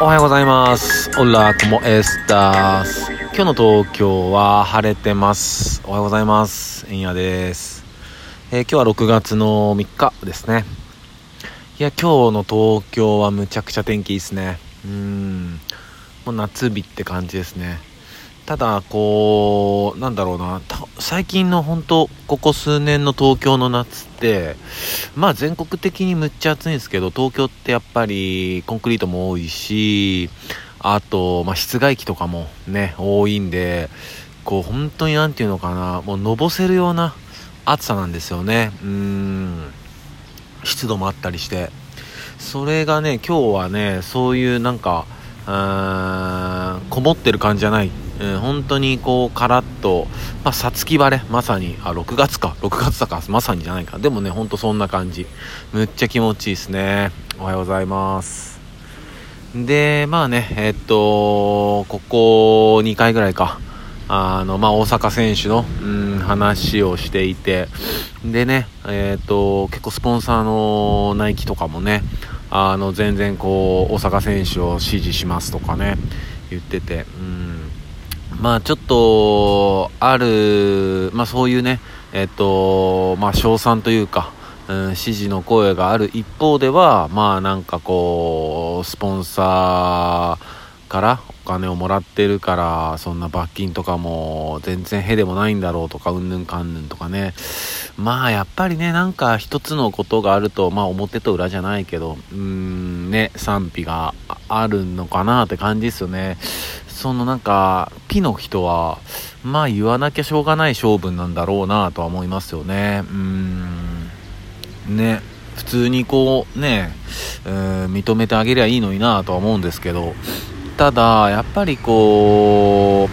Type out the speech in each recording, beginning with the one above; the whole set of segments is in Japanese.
おはようございます。オラコモエスタース。今日の東京は晴れてます。おはようございます。えんやです。えー今日は6月の3日ですね。いや、今日の東京はむちゃくちゃ天気いいですね。うん。もう夏日って感じですね。ただ、こう、なんだろうな、最近の本当ここ数年の東京の夏って、まあ全国的にむっちゃ暑いんですけど、東京ってやっぱりコンクリートも多いし、あと、まあ室外機とかもね、多いんで、こう本当になんていうのかな、もうのぼせるような暑さなんですよね。うん。湿度もあったりして。それがね、今日はね、そういうなんか、うーんこもってる感じじゃない、うん、本当にこうカラッとまあさつき晴れまさにあ6月か。6月だか。らまさにじゃないか。でもねほんとそんな感じ。むっちゃ気持ちいいですね。おはようございます。でまあねえっとここ2回ぐらいか。あのまあ大阪選手の、うん、話をしていて。でねえっと結構スポンサーのナイキとかもねあの全然こう大阪選手を支持しますとかね言ってて、うん、まあちょっとある、まあ、そういうねえっとまあ賞賛というか、うん、支持の声がある一方ではまあなんかこうスポンサーからお金をもらってるからそんな罰金とかも全然へでもないんだろうとかうんぬんかんぬんとかね。まあやっぱりねなんか一つのことがあるとまあ表と裏じゃないけどうーんね賛否があるのかなって感じですよね。そのなんかピの人はまあ言わなきゃしょうがない勝負なんだろうなとは思いますよね。うん。ね。普通にこうね、えー認めてあげりゃいいのになとは思うんですけど。ただやっぱりこ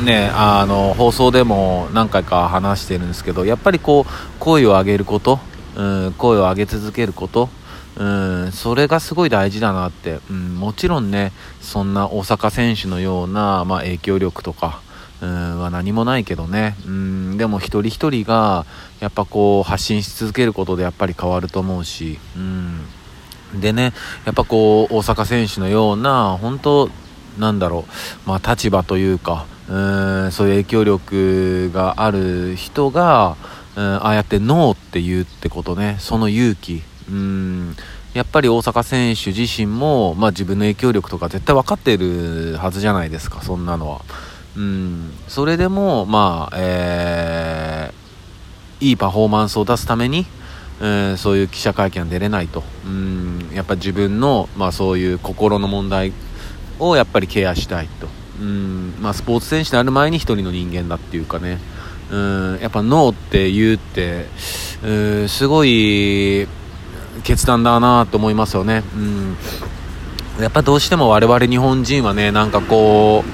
うねあの放送でも何回か話してるんですけどやっぱりこう声を上げること、うん、声を上げ続けることうん、それがすごい大事だなって、うん、もちろんねそんな大阪選手のような、まあ、影響力とか、うん、は何もないけどね、うん、でも一人一人がやっぱこう発信し続けることでやっぱり変わると思うし、うん、でねやっぱこう大阪選手のような本当なんだろう、まあ、立場というかうんそういう影響力がある人が、うん、ああやってノーって言うってことね。その勇気。うん。やっぱり大阪選手自身も、まあ、自分の影響力とか絶対分かってるはずじゃないですかそんなのは。うん。それでも、まあえーいいパフォーマンスを出すために、えーそういう記者会見は出れないと。うん。やっぱ自分の、まあ、そういう心の問題をやっぱりケアしたいと。うん、まあ、スポーツ選手である前に一人の人間だっていうかね。うん。やっぱノーって言うってうん。すごい決断だなと思いますよね。うん。やっぱどうしても我々日本人はねなんかこ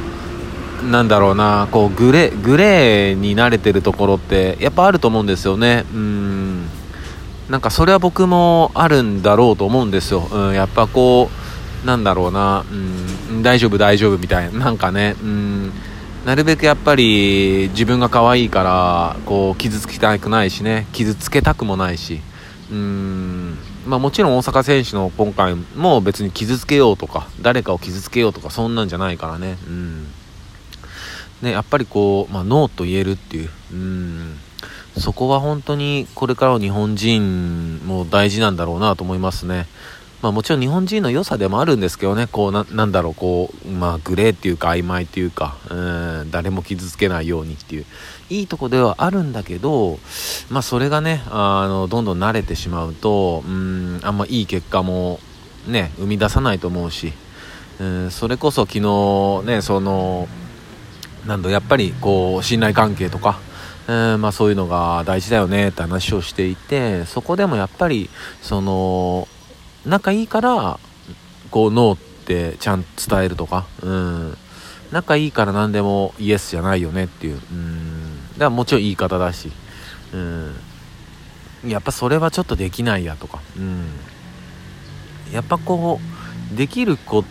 うなんだろうなこうグレグレーに慣れてるところってやっぱあると思うんですよね。うん。なんかそれは僕もあるんだろうと思うんですよ、うん、やっぱこうなんだろうな、うん、大丈夫大丈夫みたいななんかね。うん。なるべくやっぱり自分が可愛いからこう傷つきたくないしね。傷つけたくもないし。うん。まあもちろん大阪選手の今回も別に傷つけようとか誰かを傷つけようとかそんなんじゃないからね。うん。ねやっぱりこう、まあ、ノーと言えるっていう。うん。そこは本当にこれからの日本人も大事なんだろうなと思いますね。まあもちろん日本人の良さでもあるんですけどねこうななんだろうこうまあグレーっていうか曖昧っていうかうん誰も傷つけないようにっていう。いいとこではあるんだけどまあそれがねあのどんどん慣れてしまうとうんあんまいい結果もね生み出さないと思うしうんそれこそ昨日ねそのなんだやっぱりこう信頼関係とか、えーまあ、そういうのが大事だよねって話をしていてそこでもやっぱりその仲いいからこうノーってちゃんと伝えるとか、うん、仲いいから何でもイエスじゃないよねっていう、うん、だからもちろん言い方だし、うん、やっぱそれはちょっとできないやとか、うん、やっぱこうできるこ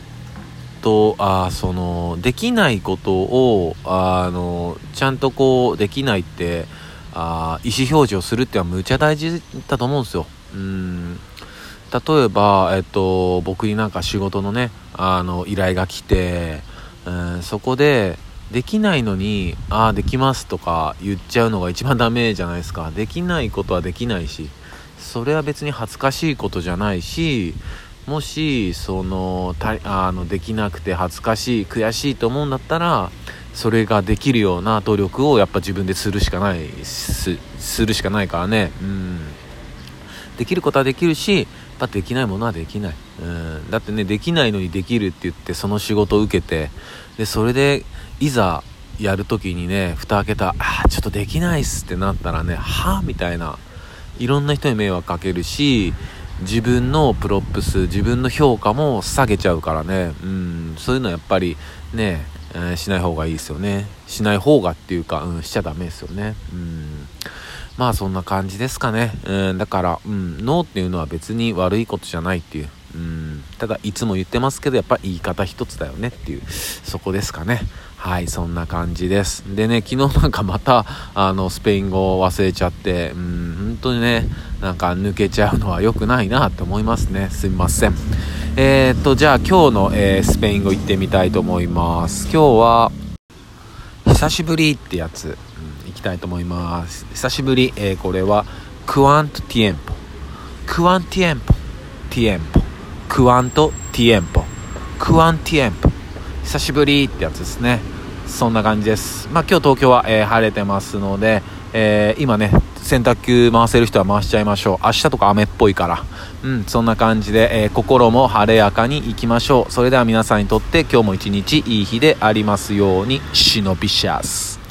とあーそのできないことをあのちゃんとこうできないってあ意思表示をするってはむちゃ大事だと思うんですよ。うん。例えば、えっと、僕になんか仕事のねあの依頼が来て、うん、そこでできないのに「ああできます」とか言っちゃうのが一番ダメじゃないですか。できないことはできないしそれは別に恥ずかしいことじゃないしもしそのたあのできなくて恥ずかしい悔しいと思うんだったらそれができるような努力をやっぱ自分でするしかないするしかないからね。うん。できることはできるしぱできないものはできない、うん、だってねできないのにできるって言ってその仕事を受けてでそれでいざやる時にね蓋開けたあちょっとできないっすってなったらねはあみたいな。いろんな人に迷惑かけるし自分の props 自分の評価も下げちゃうからね。うん。そういうのはやっぱりね、えー、しない方がいいですよね。しない方がっていうか、うん、しちゃダメですよね。うん。まあそんな感じですかね。うん、だから、うん、ノーっていうのは別に悪いことじゃないっていう。うん、ただいつも言ってますけどやっぱ言い方一つだよねっていう。そこですかね。はいそんな感じです。でね昨日なんかまたあのスペイン語を忘れちゃってうん本当にねなんか抜けちゃうのは良くないなって思いますね。すみません。えー、っとじゃあ今日の、えー、スペイン語行ってみたいと思います。今日は久しぶりってやつ。いきたいと思います。久しぶり、えー、これは Cuánto tiempo。Cuánto tiempo。Tiempo。Cuánto tiempo。Cuánto tiempo。久しぶりってやつですね。そんな感じです。まあ今日東京は、えー、晴れてますので、えー、今ね洗濯機回せる人は回しちゃいましょう。明日とか雨っぽいから。うんそんな感じで、えー、心も晴れやかにいきましょう。それでは皆さんにとって今日も一日いい日でありますように。シノビシャス。